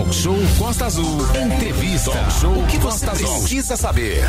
Talk Show Costa Azul. Entrevista. Talk Show o que você Costa precisa saber.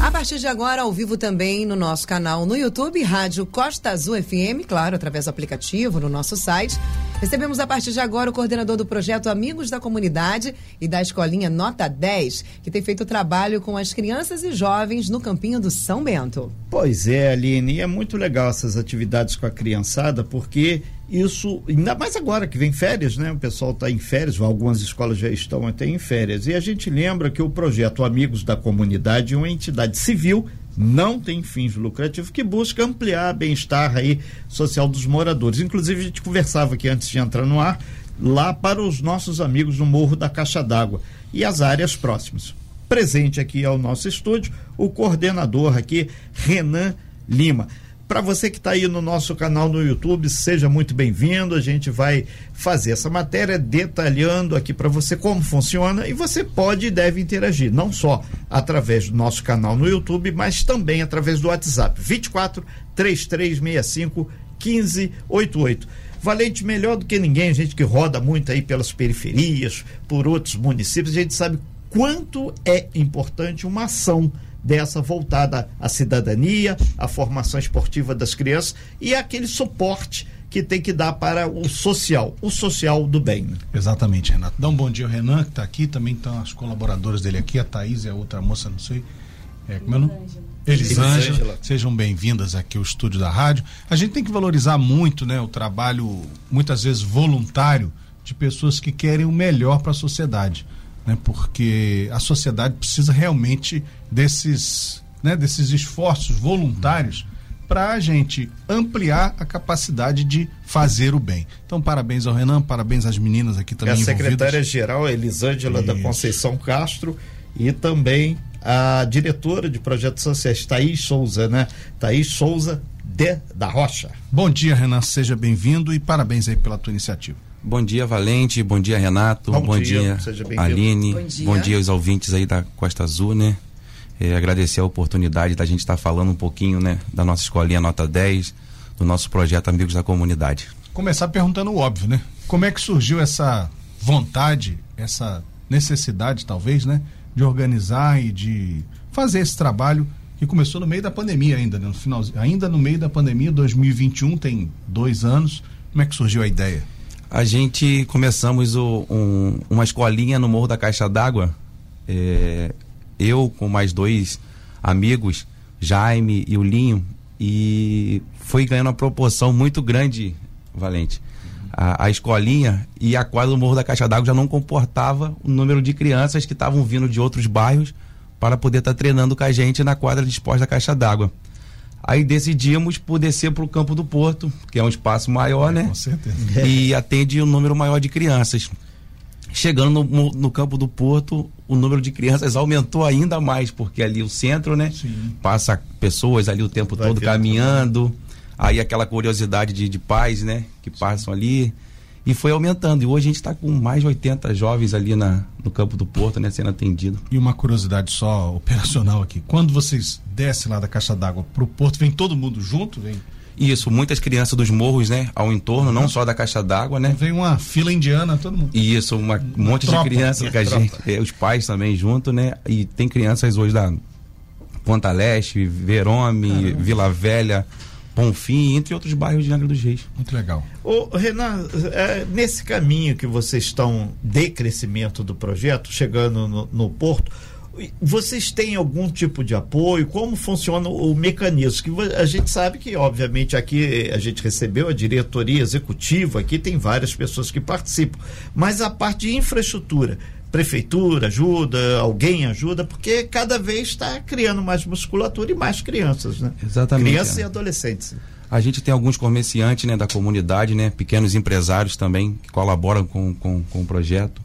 A partir de agora, ao vivo também no nosso canal no YouTube, Rádio Costa Azul FM, claro, através do aplicativo, no nosso site. Recebemos a partir de agora o coordenador do projeto Amigos da Comunidade e da Escolinha Nota 10, que tem feito trabalho com as crianças e jovens no Campinho do São Bento. Pois é, Aline, e é muito legal essas atividades com a criançada, porque isso, ainda mais agora que vem férias, né? O pessoal está em férias, algumas escolas já estão até em férias. E a gente lembra que o projeto Amigos da Comunidade é uma entidade civil, não tem fins lucrativos, que busca ampliar bem-estar aí social dos moradores. Inclusive, a gente conversava aqui antes de entrar no ar, lá para os nossos amigos no Morro da Caixa d'Água e as áreas próximas. Presente aqui ao nosso estúdio, o coordenador aqui, Renan Lima. Para você que está aí no nosso canal no YouTube, seja muito bem-vindo. A gente vai fazer essa matéria detalhando aqui para você como funciona e você pode e deve interagir, não só através do nosso canal no YouTube, mas também através do WhatsApp 24 3365 1588. Valente melhor do que ninguém, gente que roda muito aí pelas periferias, por outros municípios, a gente sabe quanto é importante uma ação dessa voltada à cidadania, à formação esportiva das crianças e aquele suporte que tem que dar para o social, o social do bem. Exatamente, Renato. Dá um bom dia ao Renan, que está aqui, também estão as colaboradoras dele aqui, a Thaís e a outra moça, não sei. É, como é o nome? Elisângela. Sejam bem-vindas aqui ao estúdio da rádio. A gente tem que valorizar muito né, o trabalho, muitas vezes voluntário, de pessoas que querem o melhor para a sociedade né? porque a sociedade precisa realmente desses, né, desses esforços voluntários para a gente ampliar a capacidade de fazer o bem. Então, parabéns ao Renan, parabéns às meninas aqui também. A secretária-geral Elisângela Isso. da Conceição Castro e também a diretora de projetos sociais, Thaís Souza, né? Thaís Souza de, da Rocha. Bom dia, Renan, seja bem-vindo e parabéns aí pela tua iniciativa. Bom dia, Valente. Bom dia, Renato. Bom, bom dia, dia Aline. Bom dia. bom dia aos ouvintes aí da Costa Azul, né? É, agradecer a oportunidade da gente estar tá falando um pouquinho, né, da nossa escolinha Nota 10, do nosso projeto Amigos da Comunidade. Começar perguntando o óbvio, né? Como é que surgiu essa vontade, essa necessidade, talvez, né, de organizar e de fazer esse trabalho que começou no meio da pandemia ainda, né? no final, ainda no meio da pandemia, 2021, tem dois anos. Como é que surgiu a ideia? A gente começamos o, um, uma escolinha no Morro da Caixa d'Água. É, eu com mais dois amigos, Jaime e o Linho, e foi ganhando uma proporção muito grande, Valente. A, a escolinha e a quadra do Morro da Caixa d'Água já não comportava o número de crianças que estavam vindo de outros bairros para poder estar tá treinando com a gente na quadra de esporte da Caixa d'Água. Aí decidimos por descer para o Campo do Porto, que é um espaço maior, é, né? Com certeza. E atende um número maior de crianças. Chegando no, no, Campo do Porto, o número de crianças aumentou ainda mais, porque ali o centro, né? Sim. Passa pessoas ali o tempo Vai todo caminhando. Aí aquela curiosidade de, de pais, né? Que passam ali e foi aumentando. E hoje a gente está com mais de 80 jovens ali na, no campo do Porto, né, sendo atendido. E uma curiosidade só operacional aqui. Quando vocês descem lá da caixa d'água para o Porto, vem todo mundo junto? Vem? Isso, muitas crianças dos morros, né, ao entorno, uhum. não só da caixa d'água, né? Vem uma fila indiana, todo mundo. Isso, uma, um monte tropa, de crianças com a gente, é, os pais também junto, né? E tem crianças hoje da Ponta Leste, Verome, Caramba. Vila Velha, Bonfim, entre outros bairros de Angra dos Reis. Muito legal. Ô, Renan, é, nesse caminho que vocês estão de crescimento do projeto, chegando no, no Porto, vocês têm algum tipo de apoio? Como funciona o mecanismo? Que a gente sabe que, obviamente, aqui a gente recebeu a diretoria executiva, aqui tem várias pessoas que participam, mas a parte de infraestrutura, prefeitura ajuda, alguém ajuda, porque cada vez está criando mais musculatura e mais crianças, né? Exatamente. Crianças é. e adolescentes. A gente tem alguns comerciantes né, da comunidade, né, pequenos empresários também, que colaboram com, com, com o projeto.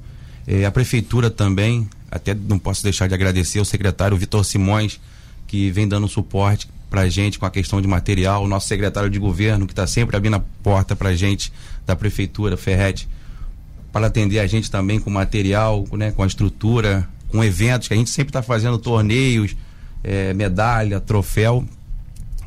É, a prefeitura também, até não posso deixar de agradecer ao secretário Vitor Simões, que vem dando suporte para a gente com a questão de material, o nosso secretário de governo, que está sempre abrindo a porta para a gente, da prefeitura, Ferrete para atender a gente também com material, né, com a estrutura, com eventos, que a gente sempre está fazendo torneios, é, medalha, troféu.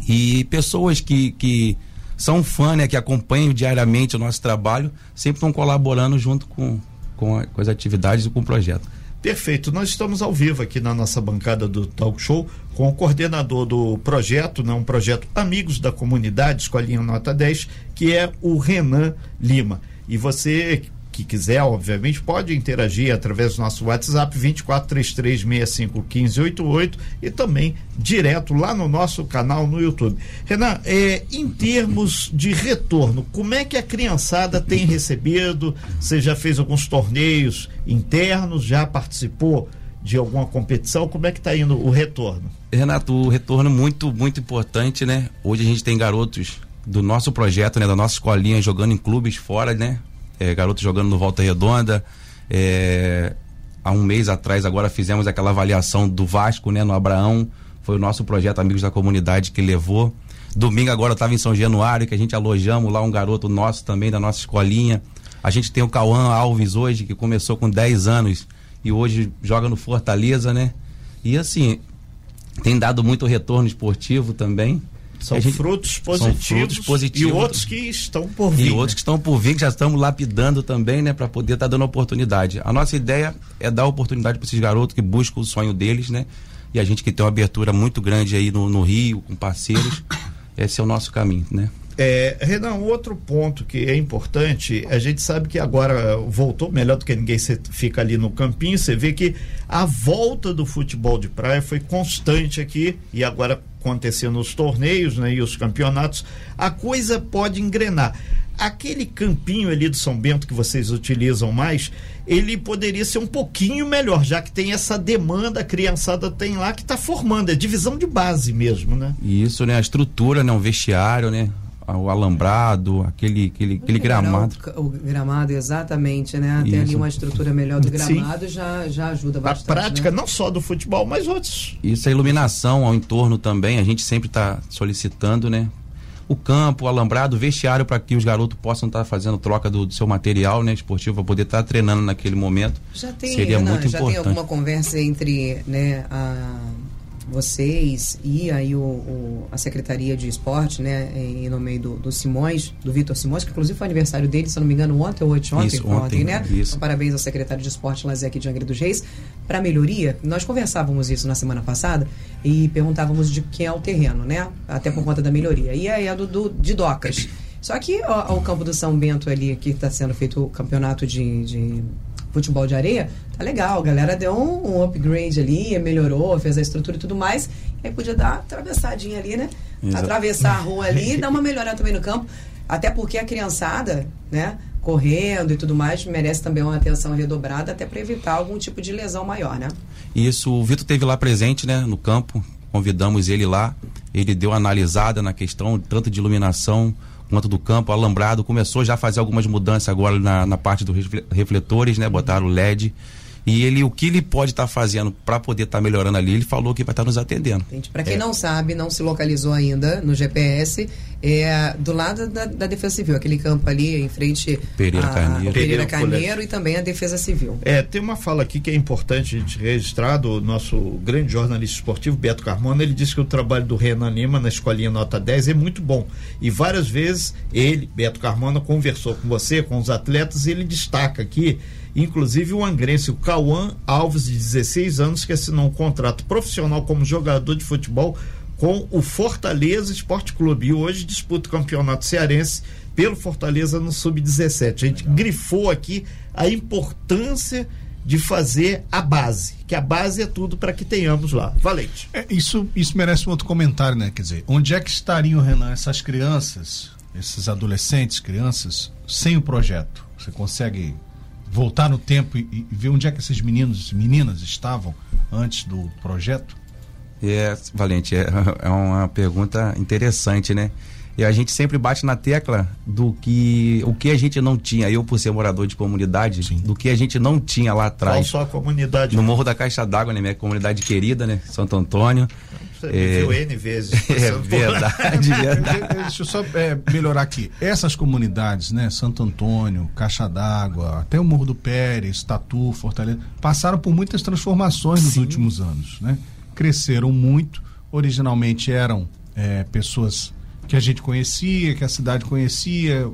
E pessoas que, que são fã, né, que acompanham diariamente o nosso trabalho, sempre estão colaborando junto com, com, a, com as atividades e com o projeto. Perfeito. Nós estamos ao vivo aqui na nossa bancada do Talk Show com o coordenador do projeto, né, um projeto Amigos da Comunidade, Escolinha Nota 10, que é o Renan Lima. E você que quiser, obviamente, pode interagir através do nosso WhatsApp 2433651588 e também direto lá no nosso canal no YouTube. Renan, é, em termos de retorno, como é que a criançada tem recebido? Você já fez alguns torneios internos, já participou de alguma competição? Como é que está indo o retorno? Renato, o retorno muito, muito importante, né? Hoje a gente tem garotos do nosso projeto, né, da nossa escolinha jogando em clubes fora, né? É, garotos jogando no Volta Redonda. É, há um mês atrás, agora fizemos aquela avaliação do Vasco, né, no Abraão. Foi o nosso projeto Amigos da Comunidade que levou. Domingo agora eu estava em São Januário, que a gente alojamos lá um garoto nosso também, da nossa escolinha. A gente tem o Cauã Alves hoje, que começou com 10 anos e hoje joga no Fortaleza, né? E assim, tem dado muito retorno esportivo também. São gente, frutos positivos, são frutos positivos e outros que estão por vir. E outros que estão por vir, que já estamos lapidando também, né, para poder estar tá dando oportunidade. A nossa ideia é dar oportunidade para esses garotos que buscam o sonho deles, né? E a gente que tem uma abertura muito grande aí no, no Rio, com parceiros, esse é o nosso caminho, né? É, Renan, outro ponto que é importante, a gente sabe que agora voltou melhor do que ninguém, você fica ali no campinho, você vê que a volta do futebol de praia foi constante aqui e agora acontecendo os torneios né, e os campeonatos, a coisa pode engrenar. Aquele campinho ali do São Bento que vocês utilizam mais, ele poderia ser um pouquinho melhor, já que tem essa demanda, a criançada tem lá que está formando, é divisão de base mesmo, né? Isso, né? A estrutura, né? O vestiário, né? O alambrado, aquele, aquele, aquele gramado. O, o, gramado, exatamente, né? Tem ali uma estrutura melhor do gramado, já, já ajuda bastante. A prática, né? não só do futebol, mas outros. Isso, a iluminação ao entorno também, a gente sempre está solicitando, né? O campo, o alambrado, o vestiário para que os garotos possam estar tá fazendo troca do, do, seu material né, esportivo, para poder estar tá treinando naquele momento. Já tem, Seria Ana, muito já importante. tem alguma conversa entre né, a vocês e aí o, o, a Secretaria de Esporte, né, em nome do, do Simões, do Vitor Simões, que inclusive foi aniversário dele, se não me engano, ontem ou ontem, ontem, isso, ontem, ontem, né? Isso. Então, parabéns ao secretário de Esporte Lazer aqui de Angra dos Reis. Para melhoria, nós conversávamos isso na semana passada e perguntávamos de quem é o terreno, né? Até por conta da melhoria. E aí é do, do de Docas. Só que ó, o campo do São Bento ali, que está sendo feito o campeonato de, de futebol de areia, tá legal. A galera deu um, um, upgrade ali, melhorou, fez a estrutura e tudo mais. E aí podia dar uma atravessadinha ali, né? Exato. Atravessar a rua ali e dar uma melhorada também no campo. Até porque a criançada, né? Correndo e tudo mais, merece também uma atenção redobrada, até para evitar algum tipo de lesão maior, né? Isso, o Vitor teve lá presente, né, no campo, convidamos ele lá, ele deu analisada na questão tanto de iluminação, quanto do campo, alambrado, começou já a fazer algumas mudanças agora na, na parte dos refletores, né? Botaram LED. E ele, o que ele pode estar tá fazendo para poder estar tá melhorando ali, ele falou que vai estar tá nos atendendo. Para quem é. não sabe, não se localizou ainda no GPS, é do lado da, da, Defesa Civil, aquele campo ali em frente Pereira a, Carneiro, Pereira Carneiro e também a Defesa Civil. É, tem uma fala aqui que é importante a gente registrar do nosso grande jornalista esportivo, Beto Carmona, ele disse que o trabalho do Renan Lima na escolinha nota 10 é muito bom. E várias vezes ele, Beto Carmona, conversou com você, com os atletas, e ele destaca aqui Inclusive o angrense, o Cauã Alves, de 16 anos, que assinou um contrato profissional como jogador de futebol com o Fortaleza Esporte Clube. E hoje disputa o campeonato cearense pelo Fortaleza no Sub-17. A gente Legal. grifou aqui a importância de fazer a base, que a base é tudo para que tenhamos lá. Valente. É, isso, isso merece um outro comentário, né? Quer dizer, onde é que estariam, Renan, essas crianças, esses adolescentes, crianças, sem o projeto? Você consegue voltar no tempo e, e ver onde é que esses meninos e meninas estavam antes do projeto? É, Valente, é, é uma pergunta interessante, né? E a gente sempre bate na tecla do que o que a gente não tinha, eu por ser morador de comunidade, Sim. do que a gente não tinha lá atrás. Qual só a comunidade? No Morro da Caixa d'Água, né? Minha comunidade querida, né? Santo Antônio. Você é, viu N vezes. É verdade, verdade. Deixa eu só é, melhorar aqui. Essas comunidades, né? Santo Antônio, Caixa d'Água, até o Morro do Pérez, Tatu, Fortaleza, passaram por muitas transformações nos Sim. últimos anos, né? Cresceram muito. Originalmente eram é, pessoas que a gente conhecia, que a cidade conhecia,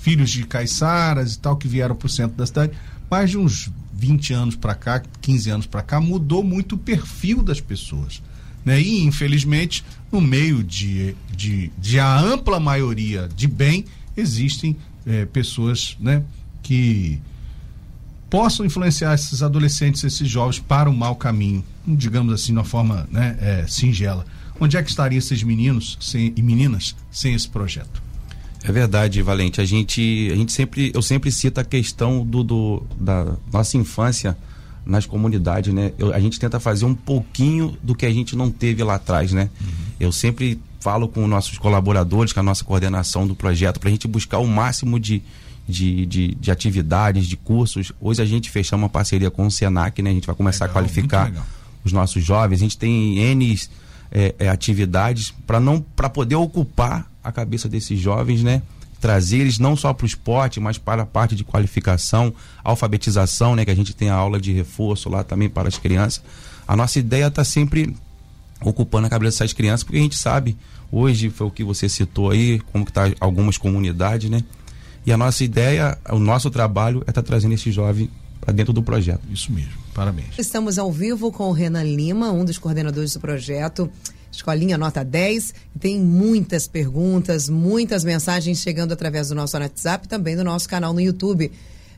filhos de caiçaras e tal, que vieram para o centro da cidade, mais de uns 20 anos para cá, 15 anos para cá, mudou muito o perfil das pessoas. Né? E, infelizmente, no meio de, de, de a ampla maioria de bem, existem é, pessoas né, que possam influenciar esses adolescentes, esses jovens para o mau caminho, digamos assim, de uma forma né, é, singela. Onde é que estariam esses meninos sem, e meninas sem esse projeto? É verdade, Valente. A gente, a gente sempre, eu sempre cito a questão do, do da nossa infância nas comunidades, né? Eu, a gente tenta fazer um pouquinho do que a gente não teve lá atrás, né? Uhum. Eu sempre falo com nossos colaboradores, com a nossa coordenação do projeto, para a gente buscar o máximo de, de, de, de, atividades, de cursos. Hoje a gente fechou uma parceria com o Senac, né? A gente vai começar legal, a qualificar os nossos jovens. A gente tem N é, é, atividades para não para poder ocupar a cabeça desses jovens, né? Trazer eles não só para o esporte, mas para a parte de qualificação, alfabetização, né? Que a gente tem a aula de reforço lá também para as crianças. A nossa ideia está sempre ocupando a cabeça dessas crianças, porque a gente sabe, hoje foi o que você citou aí, como que tá algumas comunidades, né? E a nossa ideia, o nosso trabalho é estar tá trazendo esse jovem para dentro do projeto. Isso mesmo. Parabéns. Estamos ao vivo com o Renan Lima, um dos coordenadores do projeto. Escolinha Nota 10. Tem muitas perguntas, muitas mensagens chegando através do nosso WhatsApp e também do nosso canal no YouTube.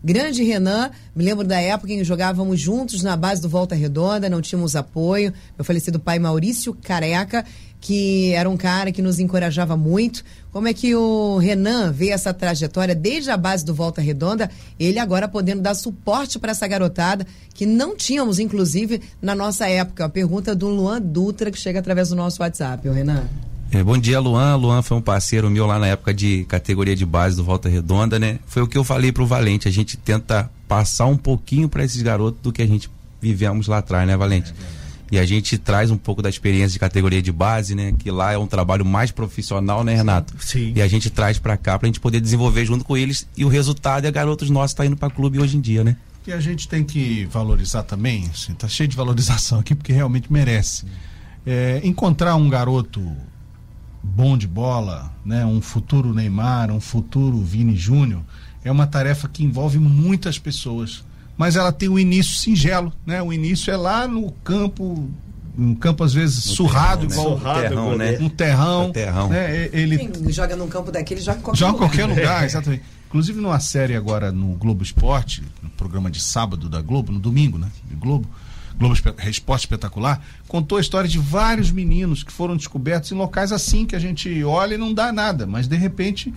Grande Renan, me lembro da época em que jogávamos juntos na base do Volta Redonda, não tínhamos apoio. Meu falecido pai Maurício Careca, que era um cara que nos encorajava muito. Como é que o Renan vê essa trajetória desde a base do Volta Redonda, ele agora podendo dar suporte para essa garotada que não tínhamos, inclusive, na nossa época? A pergunta do Luan Dutra, que chega através do nosso WhatsApp, o Renan. É, bom dia, Luan. Luan foi um parceiro meu lá na época de categoria de base do Volta Redonda, né? Foi o que eu falei pro Valente. A gente tenta passar um pouquinho para esses garotos do que a gente vivemos lá atrás, né, Valente? É e a gente traz um pouco da experiência de categoria de base, né? Que lá é um trabalho mais profissional, né, Renato? Sim. E a gente traz para cá pra gente poder desenvolver junto com eles e o resultado é garotos nossos tá indo para clube hoje em dia, né? E a gente tem que valorizar também, assim, tá cheio de valorização aqui porque realmente merece. É, encontrar um garoto bom de bola, né, um futuro Neymar, um futuro Vini Júnior, é uma tarefa que envolve muitas pessoas. Mas ela tem um início singelo, né? O início é lá no campo, um campo às vezes no surrado, terrão, igual né? surrado, terrão, né? um terrão. Um terrão. Né? Ele Quem joga num campo daquele joga em qualquer joga lugar. qualquer lugar, exatamente. Inclusive numa série agora no Globo Esporte, no programa de sábado da Globo, no domingo, né? De Globo. Globo Esporte Espetacular, contou a história de vários meninos que foram descobertos em locais assim que a gente olha e não dá nada, mas de repente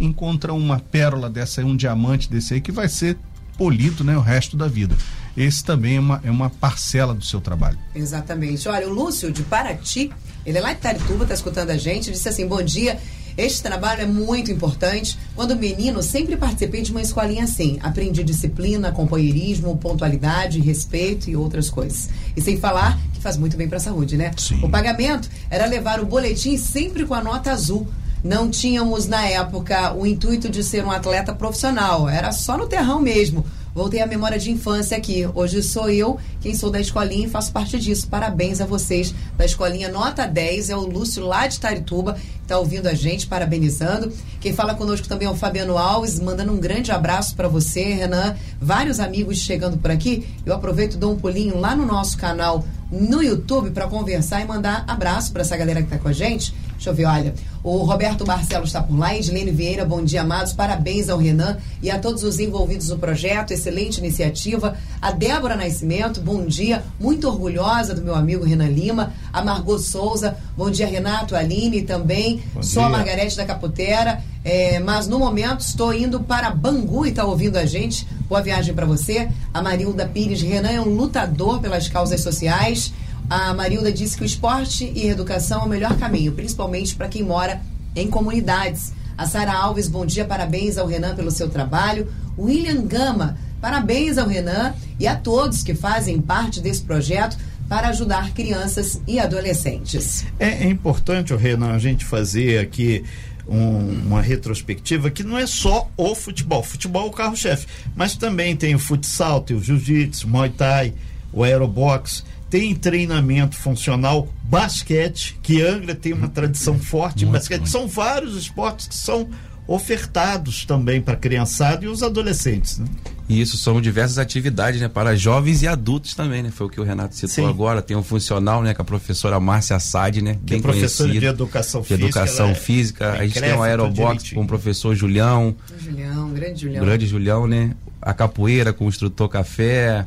encontra uma pérola dessa, um diamante desse aí que vai ser polido né, o resto da vida. Esse também é uma, é uma parcela do seu trabalho. Exatamente. Olha, o Lúcio de Paraty, ele é lá de Tarituba, está escutando a gente, disse assim: bom dia. Este trabalho é muito importante. Quando menino, sempre participei de uma escolinha assim. Aprendi disciplina, companheirismo, pontualidade, respeito e outras coisas. E sem falar que faz muito bem para a saúde, né? Sim. O pagamento era levar o boletim sempre com a nota azul. Não tínhamos na época o intuito de ser um atleta profissional, era só no terrão mesmo. Voltei à memória de infância aqui. Hoje sou eu quem sou da escolinha e faço parte disso. Parabéns a vocês da escolinha Nota 10. É o Lúcio lá de Tarituba, está ouvindo a gente, parabenizando. Quem fala conosco também é o Fabiano Alves, mandando um grande abraço para você, Renan. Vários amigos chegando por aqui. Eu aproveito e dou um pulinho lá no nosso canal no YouTube para conversar e mandar abraço para essa galera que está com a gente. Deixa eu ver, olha. O Roberto Barcelos está por lá, Edilene Vieira, bom dia, amados. Parabéns ao Renan e a todos os envolvidos no projeto. Excelente iniciativa. A Débora Nascimento, bom dia. Muito orgulhosa do meu amigo Renan Lima. A Margot Souza, bom dia, Renato, Aline também. Bom Sou a. Margarete da Caputera. É, mas no momento estou indo para Bangu e está ouvindo a gente. Boa viagem para você. A Marilda Pires Renan é um lutador pelas causas sociais. A Marilda disse que o esporte e educação é o melhor caminho, principalmente para quem mora em comunidades. A Sara Alves, bom dia, parabéns ao Renan pelo seu trabalho. William Gama, parabéns ao Renan e a todos que fazem parte desse projeto para ajudar crianças e adolescentes. É, é importante, Renan, a gente fazer aqui um- uma retrospectiva que não é só o futebol. Futebol é o carro-chefe, mas também tem o futsal, tem o jiu-jitsu, o muay thai, o aerobox, tem treinamento funcional, basquete, que Angra tem uma tradição forte em Muito, basquete. muito. São vários esportes que são ofertados também para a criançada e os adolescentes. Né? E isso são diversas atividades, né? Para jovens e adultos também, né? Foi o que o Renato citou Sim. agora. Tem um funcional, né? Com a professora Márcia Assad, né? Que é bem é professora de educação física. De educação física. a gente tem um aerobox com o professor Julião. Julião, grande Julião. Grande Julião, né? A capoeira com o instrutor café.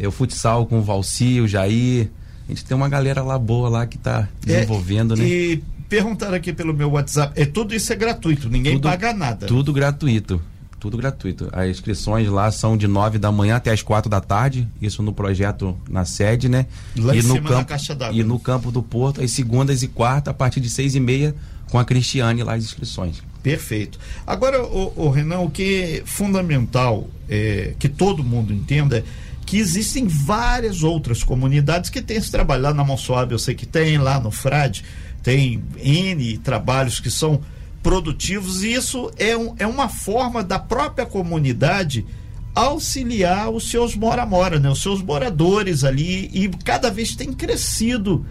É, o futsal com o Valci, o Jair. A gente tem uma galera lá boa lá que está desenvolvendo, é, né? E perguntaram aqui pelo meu WhatsApp, é tudo isso é gratuito, ninguém tudo, paga nada. Tudo gratuito tudo gratuito. As inscrições lá são de 9 da manhã até as 4 da tarde, isso no projeto na sede, né? Lá e no campo E no campo do Porto, as segundas e quartas, a partir de 6 e meia, com a Cristiane lá as inscrições. Perfeito. Agora, o, o Renan, o que é fundamental é, que todo mundo entenda é que existem várias outras comunidades que têm esse trabalho. Lá na Monsoab eu sei que tem, lá no Frade tem N trabalhos que são produtivos, e isso é, um, é uma forma da própria comunidade auxiliar os seus mora-mora, né? os seus moradores ali, e cada vez tem crescido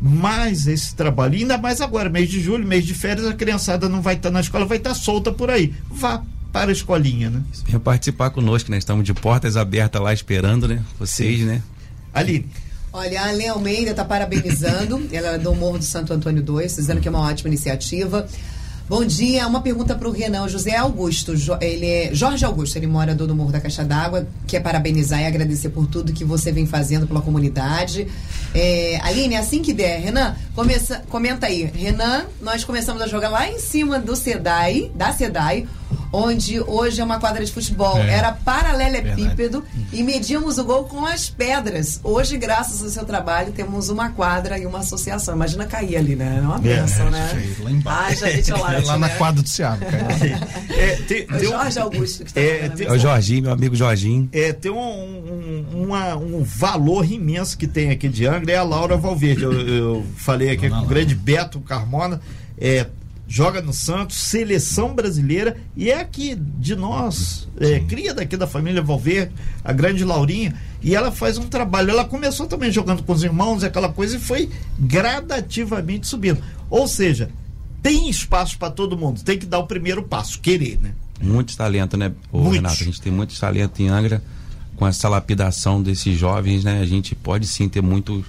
mais esse trabalho, ainda mais agora, mês de julho, mês de férias, a criançada não vai estar tá na escola, vai estar tá solta por aí. Vá para a escolinha, né? Venha participar conosco, né? Estamos de portas abertas lá esperando, né? Vocês, Sim. né? Ali. Olha, a Ale Almeida está parabenizando, ela é do Morro do Santo Antônio 2, dizendo que é uma ótima iniciativa. Bom dia, uma pergunta para o Renan. José Augusto, ele é Jorge Augusto, ele mora do Morro da Caixa d'Água, quer parabenizar e agradecer por tudo que você vem fazendo pela comunidade. É, Aline, assim que der, Renan, começa, comenta aí. Renan, nós começamos a jogar lá em cima do SEDAI, da SEDAI, onde hoje é uma quadra de futebol. É, Era paralelepípedo e medíamos o gol com as pedras. Hoje, graças ao seu trabalho, temos uma quadra e uma associação. Imagina cair ali, né? É uma benção, é, né? Lá embaixo. Ah, lá na né? quadra do Ceará. é, tem, tem Jorge um, Augusto que está é, tem, É o Jorginho, meu amigo Jorginho. É, tem um, um, uma, um valor imenso que tem aqui de Angra, é a Laura Valverde. Eu, eu falei aqui com o grande Beto Carmona. É, joga no Santos, seleção brasileira e é aqui de nós, é, cria daqui da família Valverde, a grande Laurinha, e ela faz um trabalho. Ela começou também jogando com os irmãos, aquela coisa, e foi gradativamente subindo. Ou seja, tem espaço para todo mundo, tem que dar o primeiro passo, querer, né? Muitos talento, né, Renato? A gente tem muito talento em Angra, com essa lapidação desses jovens, né? A gente pode sim ter muito,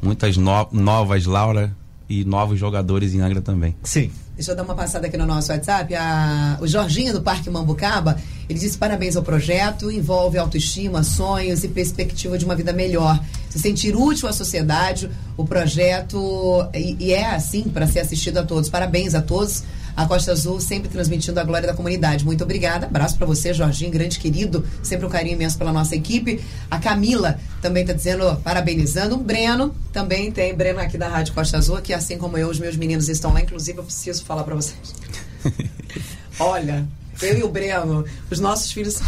muitas no, novas Laura e novos jogadores em Angra também. Sim. Deixa eu dar uma passada aqui no nosso WhatsApp. A, o Jorginho do Parque Mambucaba, ele disse parabéns ao projeto, envolve autoestima, sonhos e perspectiva de uma vida melhor. Se sentir útil à sociedade, o projeto e, e é assim para ser assistido a todos. Parabéns a todos a Costa Azul sempre transmitindo a glória da comunidade. Muito obrigada. Abraço para você, Jorginho, grande querido. Sempre um carinho imenso pela nossa equipe. A Camila também está dizendo, parabenizando. O Breno também tem, Breno aqui da Rádio Costa Azul, que assim como eu, os meus meninos estão lá. Inclusive, eu preciso falar para vocês. Olha, eu e o Breno, os nossos filhos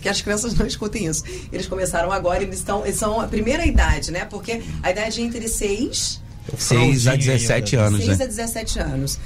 que as crianças não escutem isso. Eles começaram agora, eles estão, eles são a primeira idade, né? Porque a idade é entre 6 6 a 17 anos, 6 né? a 17 anos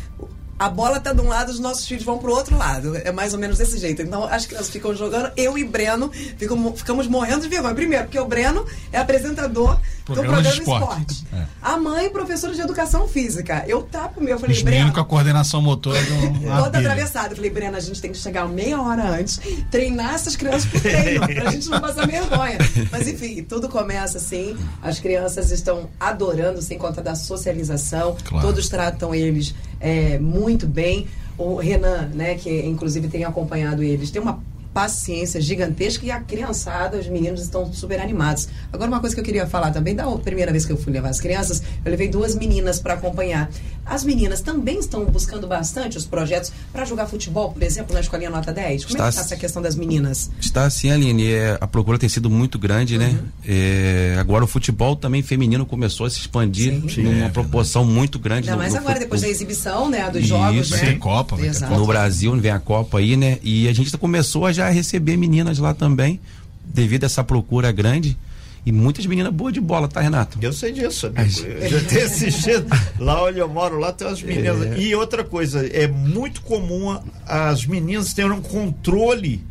a bola tá de um lado, os nossos filhos vão pro outro lado. É mais ou menos desse jeito. Então as crianças ficam jogando, eu e Breno ficam, ficamos morrendo de vergonha. Primeiro, porque o Breno é apresentador programa do programa de esporte. esporte. É. A mãe, professora de educação física. Eu tapo meu, eu falei, Breno. com a coordenação motora Toda atravessada. Eu falei, Breno, a gente tem que chegar meia hora antes, treinar essas crianças pro treino, pra gente não passar vergonha. Mas enfim, tudo começa assim. As crianças estão adorando, sem conta da socialização. Claro. Todos tratam eles é, muito bem. O Renan, né, que inclusive tem acompanhado eles, tem uma paciência gigantesca e a criançada, os meninos estão super animados. Agora, uma coisa que eu queria falar também, da primeira vez que eu fui levar as crianças, eu levei duas meninas para acompanhar. As meninas também estão buscando bastante os projetos para jogar futebol, por exemplo, na Escolinha Nota 10. Como está, é que está essa questão das meninas? Está sim, Aline. É, a procura tem sido muito grande, né? uhum. né? É, agora o futebol também feminino começou a se expandir sim. numa é, proporção muito grande. Ainda mais agora, depois da exibição, né? Dos jogos, Isso, né? Copa, Copa. No Brasil vem a Copa aí, né? E a gente começou a já receber meninas lá também, devido a essa procura grande. E muitas meninas boas de bola, tá, Renato? Eu sei disso, amigo. Eu já tenho assistido. lá onde eu moro, lá tem as meninas. É. E outra coisa, é muito comum as meninas terem um controle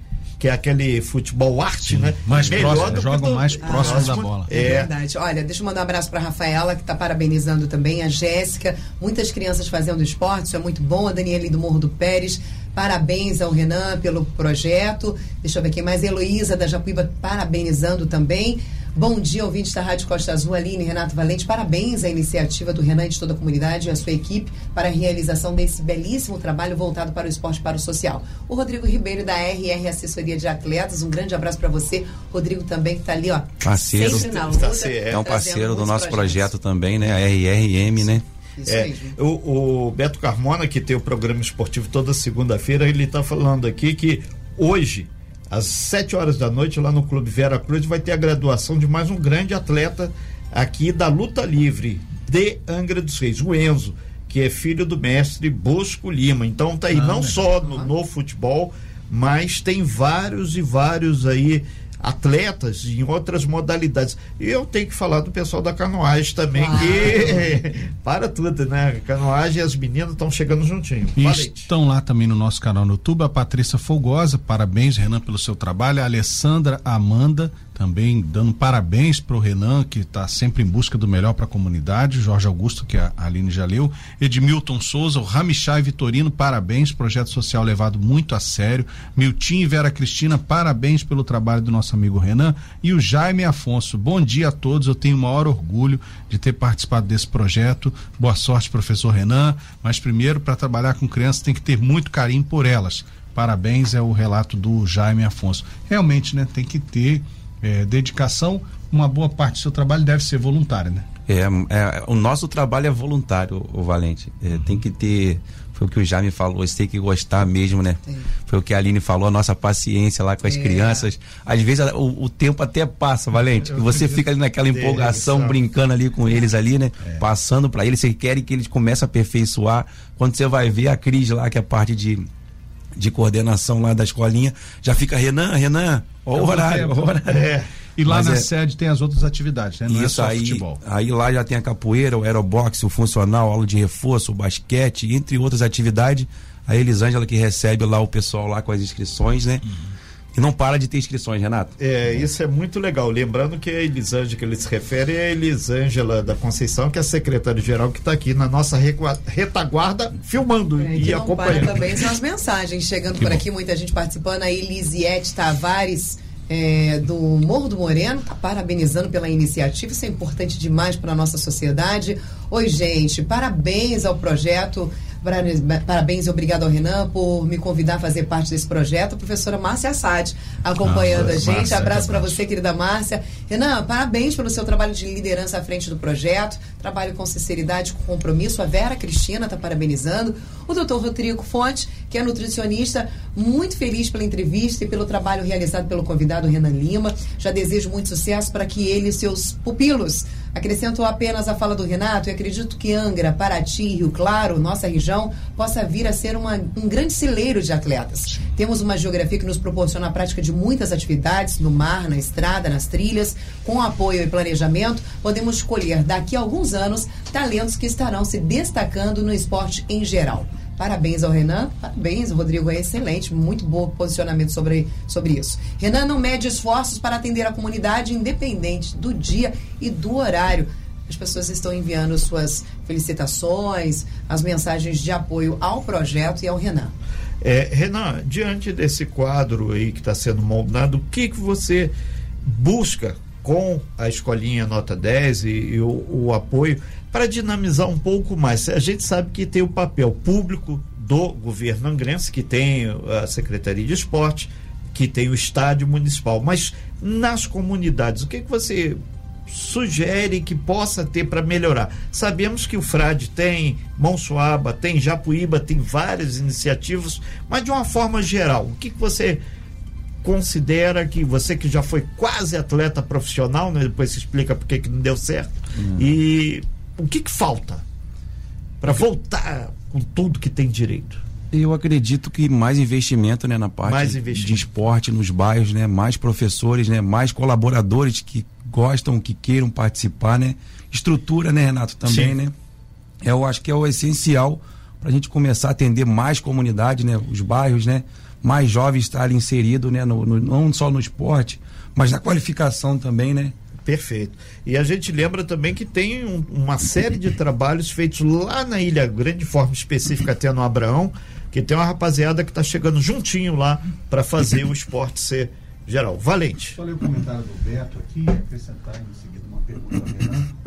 que é aquele futebol arte, Sim, né? Mais Melhor próximo, jogam do... mais próximo ah, da bola. É. é verdade. Olha, deixa eu mandar um abraço para Rafaela, que está parabenizando também, a Jéssica, muitas crianças fazendo esporte, isso é muito bom, a Daniele do Morro do Pérez, Parabéns ao Renan pelo projeto. Deixa eu ver aqui mais. Heloísa da Japuíba parabenizando também. Bom dia, ouvinte da Rádio Costa Azul, Aline Renato Valente. Parabéns à iniciativa do Renan e de toda a comunidade e a sua equipe para a realização desse belíssimo trabalho voltado para o esporte e para o social. O Rodrigo Ribeiro, da RR Assessoria de Atletas, um grande abraço para você. Rodrigo também que está ali, ó. Parceiro. na luta, é um parceiro do nosso projeto também, né? A RRM, né? É, o, o, Beto Carmona, que tem o programa esportivo toda segunda-feira, ele está falando aqui que hoje às 7 horas da noite, lá no Clube Vera Cruz, vai ter a graduação de mais um grande atleta aqui da luta livre de Angra dos Reis, o Enzo, que é filho do mestre Bosco Lima. Então tá aí ah, não só no, no futebol, mas tem vários e vários aí atletas em outras modalidades. E eu tenho que falar do pessoal da canoagem também, que para tudo, né? Canoagem as meninas estão chegando juntinho. Estão lá também no nosso canal no YouTube, a Patrícia Folgosa, parabéns, Renan, pelo seu trabalho, a Alessandra Amanda, também dando parabéns para o Renan, que está sempre em busca do melhor para a comunidade, Jorge Augusto, que a Aline já leu, Edmilton Souza, o Ramichai Vitorino, parabéns, projeto social levado muito a sério, Miltim e Vera Cristina, parabéns pelo trabalho do nosso amigo Renan, e o Jaime Afonso, bom dia a todos, eu tenho o maior orgulho de ter participado desse projeto, boa sorte, professor Renan, mas primeiro, para trabalhar com crianças tem que ter muito carinho por elas, parabéns, é o relato do Jaime Afonso. Realmente, né, tem que ter é, dedicação, uma boa parte do seu trabalho deve ser voluntária, né? É, é o nosso trabalho é voluntário, o Valente. É, tem que ter, foi o que o Jaime falou, você tem que gostar mesmo, né? Sim. Foi o que a Aline falou, a nossa paciência lá com as é. crianças. Às vezes o, o, tempo até passa, Valente. E você fica ali naquela empolgação, brincando ali com eles ali, né? É. Passando para eles, você quer que eles comecem a aperfeiçoar. Quando você vai ver a Cris lá, que é a parte de de coordenação lá da escolinha, já fica Renan, Renan, ó o horário, horário. É. E lá Mas na é... sede tem as outras atividades, né? Não é Isso é aí, futebol. Aí lá já tem a capoeira, o aeroboxe, o funcional, aula de reforço, o basquete, entre outras atividades. A Elisângela que recebe lá o pessoal lá com as inscrições, né? Uhum. E não para de ter inscrições, Renato. É, isso é muito legal. Lembrando que a Elisângela que ele se refere é a Elisângela da Conceição, que é a secretária-geral que está aqui na nossa retaguarda filmando é, e acompanhando. também são as mensagens chegando que por bom. aqui, muita gente participando. A Elisiette Tavares. É, do Morro do Moreno, está parabenizando pela iniciativa, isso é importante demais para a nossa sociedade. Oi, gente, parabéns ao projeto Parabéns e obrigado ao Renan por me convidar a fazer parte desse projeto. A professora Márcia Assad acompanhando a gente. Márcia, Abraço para você, querida Márcia. Renan, parabéns pelo seu trabalho de liderança à frente do projeto. Trabalho com sinceridade, com compromisso. A Vera Cristina está parabenizando. O doutor Rodrigo Fonte, que é nutricionista, muito feliz pela entrevista e pelo trabalho realizado pelo convidado Renan Lima. Já desejo muito sucesso para que ele e seus pupilos Acrescento apenas a fala do Renato e acredito que Angra, Paraty, Rio Claro, nossa região, possa vir a ser uma, um grande celeiro de atletas. Temos uma geografia que nos proporciona a prática de muitas atividades no mar, na estrada, nas trilhas. Com apoio e planejamento, podemos escolher daqui a alguns anos talentos que estarão se destacando no esporte em geral. Parabéns ao Renan, parabéns, o Rodrigo é excelente, muito bom posicionamento sobre, sobre isso. Renan não mede esforços para atender a comunidade, independente do dia e do horário. As pessoas estão enviando suas felicitações, as mensagens de apoio ao projeto e ao Renan. É, Renan, diante desse quadro aí que está sendo moldado, o que, que você busca com a escolinha nota 10 e, e o, o apoio para dinamizar um pouco mais. A gente sabe que tem o papel público do governo angrense, que tem a Secretaria de Esporte, que tem o estádio municipal, mas nas comunidades, o que, que você sugere que possa ter para melhorar? Sabemos que o Frade tem, Monsuaba tem, Japuíba tem várias iniciativas, mas de uma forma geral, o que, que você considera que você que já foi quase atleta profissional, né? depois se explica por que não deu certo, hum. e o que, que falta para voltar com tudo que tem direito? Eu acredito que mais investimento né, na parte de esporte nos bairros, né, mais professores, né, mais colaboradores que gostam, que queiram participar, né? Estrutura, né, Renato, também, Sim. né? Eu acho que é o essencial para a gente começar a atender mais comunidade, né? Os bairros, né? Mais jovens estarem inseridos, né? No, no, não só no esporte, mas na qualificação também, né? Perfeito. E a gente lembra também que tem um, uma série de trabalhos feitos lá na Ilha Grande, de forma específica até no Abraão, que tem uma rapaziada que está chegando juntinho lá para fazer o esporte ser geral. Valente. Só ler o comentário do Beto aqui, acrescentar em seguida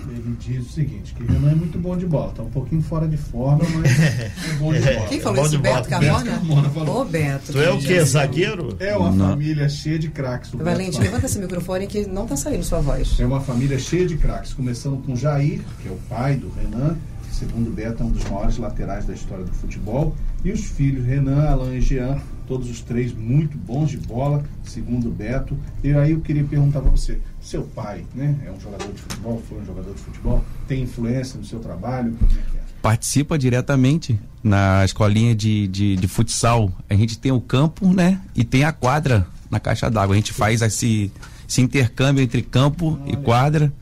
Ele diz o seguinte, que Renan é muito bom de bola, está um pouquinho fora de forma, mas é bom de bola. Quem falou isso? Beto Carmona? Beto Carmona falou. Ô, Beto. Tu é o quê? Zagueiro? É uma não. família cheia de craques. Valente, levanta esse microfone que não está saindo sua voz. É uma família cheia de craques, começando com Jair, que é o pai do Renan, que segundo Beto é um dos maiores laterais da história do futebol, e os filhos Renan, Alain e Jean, todos os três muito bons de bola, segundo o Beto. E aí eu queria perguntar para você, seu pai, né, é um jogador de futebol, foi um jogador de futebol, tem influência no seu trabalho? É é? Participa diretamente na escolinha de, de, de, futsal. A gente tem o campo, né, e tem a quadra na caixa d'água. A gente faz esse, esse intercâmbio entre campo Olha. e quadra.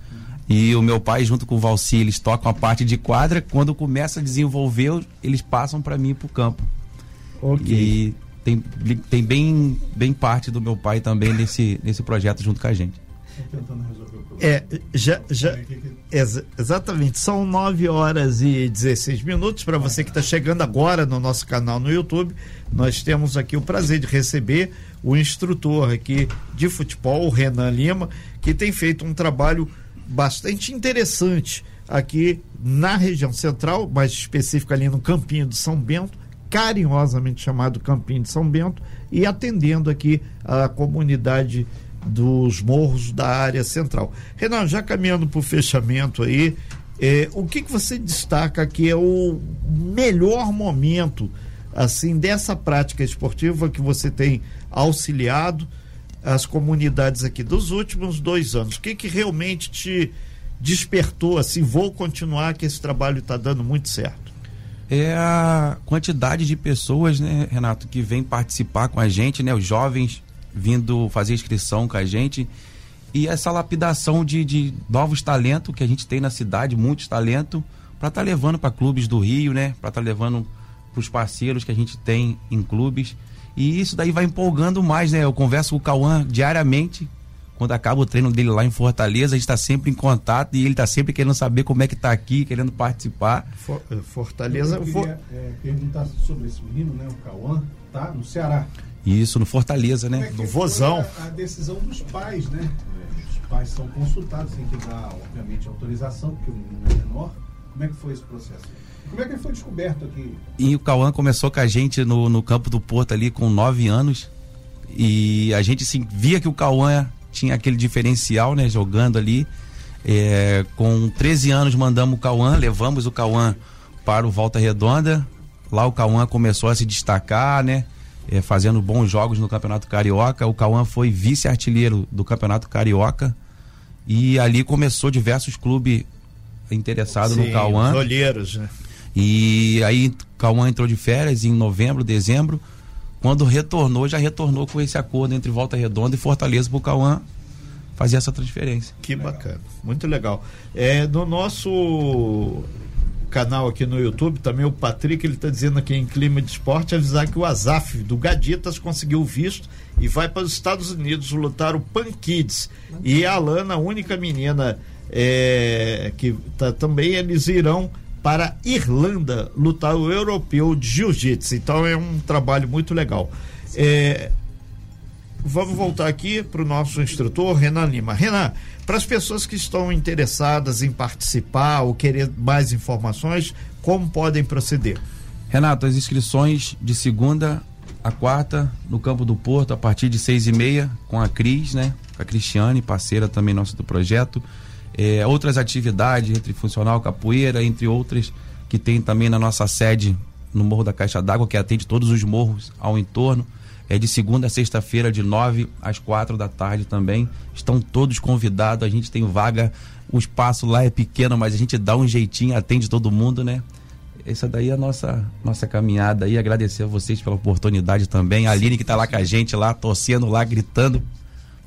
E o meu pai, junto com o Valci, eles tocam a parte de quadra. Quando começa a desenvolver, eles passam para mim para o campo. Okay. E tem, tem bem, bem parte do meu pai também nesse, nesse projeto junto com a gente. É, já, já, ex exatamente, são 9 horas e 16 minutos. Para você que está chegando agora no nosso canal no YouTube, nós temos aqui o prazer de receber o instrutor aqui de futebol, o Renan Lima, que tem feito um trabalho bastante interessante aqui na região central, mais específico ali no Campinho do São Bento, carinhosamente chamado Campinho de São Bento, e atendendo aqui a comunidade dos morros da área central. Renan, já caminhando para o fechamento aí, é, o que, que você destaca que é o melhor momento assim dessa prática esportiva que você tem auxiliado as comunidades aqui dos últimos dois anos? O que, que realmente te despertou assim? Vou continuar que esse trabalho está dando muito certo é a quantidade de pessoas, né, Renato, que vem participar com a gente, né, os jovens vindo fazer inscrição com a gente e essa lapidação de, de novos talentos que a gente tem na cidade, muitos talentos, para estar tá levando para clubes do Rio, né, para estar tá levando para os parceiros que a gente tem em clubes e isso daí vai empolgando mais, né? Eu converso com o Cauã diariamente quando acaba o treino dele lá em Fortaleza, a gente está sempre em contato e ele está sempre querendo saber como é que está aqui, querendo participar. For, eh, Fortaleza. Eu queria for... é, perguntar sobre esse menino, né, o Cauã, tá no Ceará. Isso, no Fortaleza, né? É no Vozão. A, a, decisão dos pais, né? Os pais são consultados, tem que dar, obviamente, autorização, porque o menino é menor. Como é que foi esse processo? Como é que ele foi descoberto aqui? E o Cauã começou com a gente no, no campo do Porto ali com nove anos. E a gente assim, via que o Cauã tinha aquele diferencial, né? Jogando ali. É, com 13 anos mandamos o Cauã, levamos o Cauã para o Volta Redonda. Lá o Cauã começou a se destacar, né? É, fazendo bons jogos no Campeonato Carioca. O Cauã foi vice-artilheiro do Campeonato Carioca. E ali começou diversos clubes interessados no Cauã. Olheiros, né? E aí Cauã entrou de férias em novembro, dezembro. Quando retornou, já retornou com esse acordo entre Volta Redonda e Fortaleza para o Cauã fazer essa transferência. Que bacana, muito legal. É, no nosso canal aqui no YouTube, também o Patrick, ele está dizendo aqui em clima de esporte, avisar que o Azaf do Gaditas conseguiu visto e vai para os Estados Unidos lutar o Pan Kids. E a Alana, a única menina é, que tá, também eles irão para Irlanda lutar o europeu de jiu-jitsu. Então é um trabalho muito legal. É, vamos voltar aqui para o nosso instrutor, Renan Lima. Renan, para as pessoas que estão interessadas em participar ou querer mais informações, como podem proceder? Renato, as inscrições de segunda a quarta no Campo do Porto, a partir de seis e meia, com a Cris, né? A Cristiane, parceira também nossa do projeto é, outras atividades entre funcional, capoeira, entre outras que tem também na nossa sede no Morro da Caixa d'Água, que atende todos os morros ao entorno. É de segunda a sexta-feira, de nove às quatro da tarde também. Estão todos convidados, a gente tem vaga, o espaço lá é pequeno, mas a gente dá um jeitinho, atende todo mundo, né? Essa daí é a nossa, nossa caminhada aí. Agradecer a vocês pela oportunidade também. A Aline que está lá com a gente lá, torcendo lá, gritando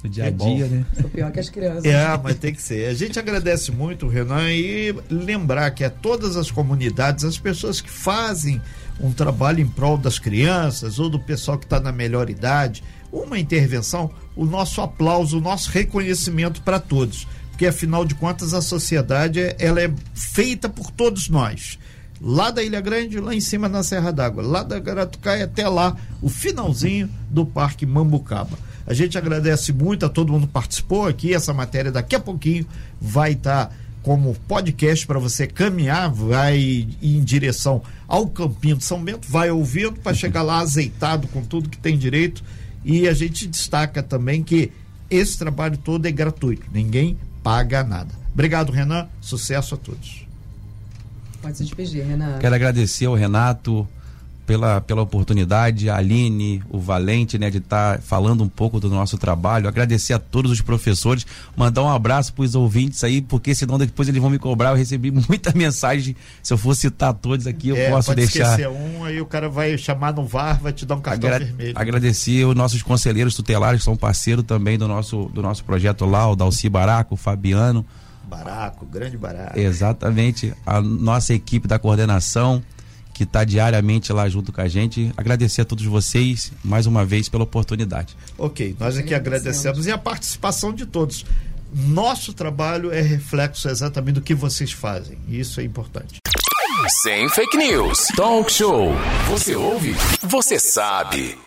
no dia a é dia, né? O pior que as crianças. É, mas tem que ser. A gente agradece muito, Renan, e lembrar que a todas as comunidades, as pessoas que fazem um trabalho em prol das crianças ou do pessoal que está na melhor idade, uma intervenção, o nosso aplauso, o nosso reconhecimento para todos. Porque afinal de contas a sociedade ela é feita por todos nós lá da Ilha Grande, lá em cima na Serra d'Água, lá da Garatucaia até lá, o finalzinho do Parque Mambucaba. A gente agradece muito a todo mundo que participou aqui. Essa matéria daqui a pouquinho vai estar tá como podcast para você caminhar, vai em direção ao Campinho de São Bento, vai ouvindo para chegar lá azeitado com tudo que tem direito. E a gente destaca também que esse trabalho todo é gratuito, ninguém paga nada. Obrigado, Renan. Sucesso a todos. Pode se despedir, Renan. Quero agradecer ao Renato, pela, pela oportunidade, a Aline, o Valente, né, de estar tá falando um pouco do nosso trabalho. Agradecer a todos os professores, mandar um abraço para os ouvintes aí, porque senão depois eles vão me cobrar. Eu recebi muita mensagem. Se eu for citar todos aqui, eu é, posso pode deixar. esquecer um, aí o cara vai chamar no VAR, vai te dar um cartão Agra vermelho. Agradecer os nossos conselheiros tutelares, que são parceiros também do nosso, do nosso projeto lá, o Dalci Baraco, o Fabiano. Baraco, grande Baraco. Exatamente. A nossa equipe da coordenação que está diariamente lá junto com a gente. Agradecer a todos vocês mais uma vez pela oportunidade. Ok, nós aqui agradecemos e a participação de todos. Nosso trabalho é reflexo exatamente do que vocês fazem. E isso é importante. Sem fake news. Talk show. Você ouve? Você sabe.